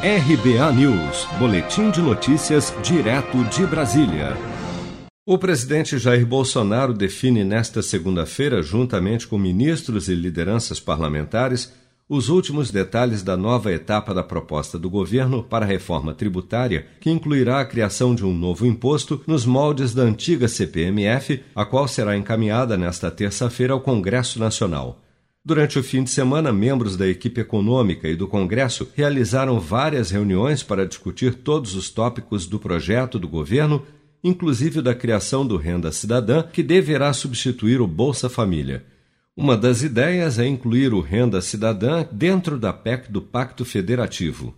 RBA News, Boletim de Notícias, direto de Brasília. O presidente Jair Bolsonaro define nesta segunda-feira, juntamente com ministros e lideranças parlamentares, os últimos detalhes da nova etapa da proposta do governo para a reforma tributária, que incluirá a criação de um novo imposto nos moldes da antiga CPMF, a qual será encaminhada nesta terça-feira ao Congresso Nacional. Durante o fim de semana, membros da equipe econômica e do Congresso realizaram várias reuniões para discutir todos os tópicos do projeto do governo, inclusive da criação do Renda Cidadã, que deverá substituir o Bolsa Família. Uma das ideias é incluir o Renda Cidadã dentro da PEC do Pacto Federativo.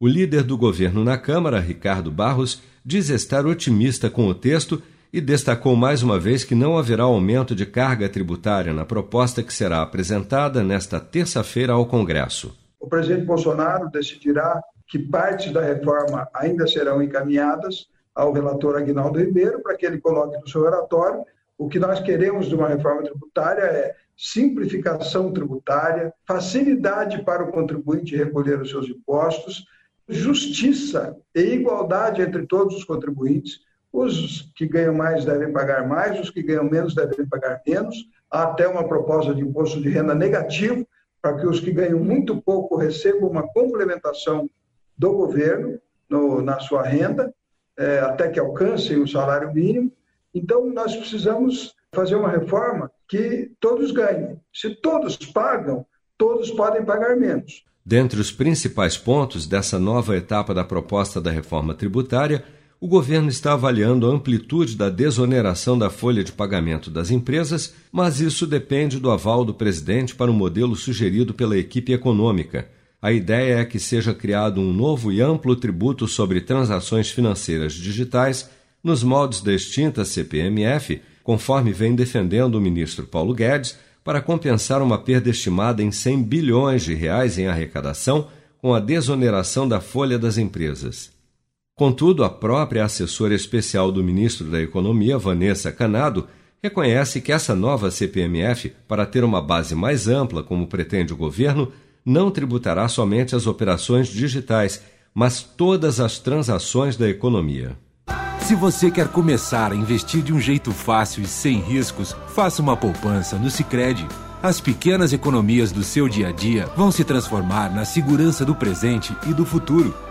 O líder do governo na Câmara, Ricardo Barros, diz estar otimista com o texto e destacou mais uma vez que não haverá aumento de carga tributária na proposta que será apresentada nesta terça-feira ao Congresso. O presidente Bolsonaro decidirá que partes da reforma ainda serão encaminhadas ao relator Aguinaldo Ribeiro para que ele coloque no seu relatório. O que nós queremos de uma reforma tributária é simplificação tributária, facilidade para o contribuinte recolher os seus impostos, justiça e igualdade entre todos os contribuintes os que ganham mais devem pagar mais, os que ganham menos devem pagar menos. Há até uma proposta de imposto de renda negativo, para que os que ganham muito pouco recebam uma complementação do governo no, na sua renda, é, até que alcancem o salário mínimo. Então, nós precisamos fazer uma reforma que todos ganhem. Se todos pagam, todos podem pagar menos. Dentre os principais pontos dessa nova etapa da proposta da reforma tributária, o governo está avaliando a amplitude da desoneração da folha de pagamento das empresas, mas isso depende do aval do presidente para o modelo sugerido pela equipe econômica. A ideia é que seja criado um novo e amplo tributo sobre transações financeiras digitais nos moldes da extinta CPMF, conforme vem defendendo o ministro Paulo Guedes, para compensar uma perda estimada em 100 bilhões de reais em arrecadação com a desoneração da folha das empresas. Contudo, a própria assessora especial do ministro da Economia, Vanessa Canado, reconhece que essa nova CPMF, para ter uma base mais ampla, como pretende o governo, não tributará somente as operações digitais, mas todas as transações da economia. Se você quer começar a investir de um jeito fácil e sem riscos, faça uma poupança no Sicredi. As pequenas economias do seu dia a dia vão se transformar na segurança do presente e do futuro.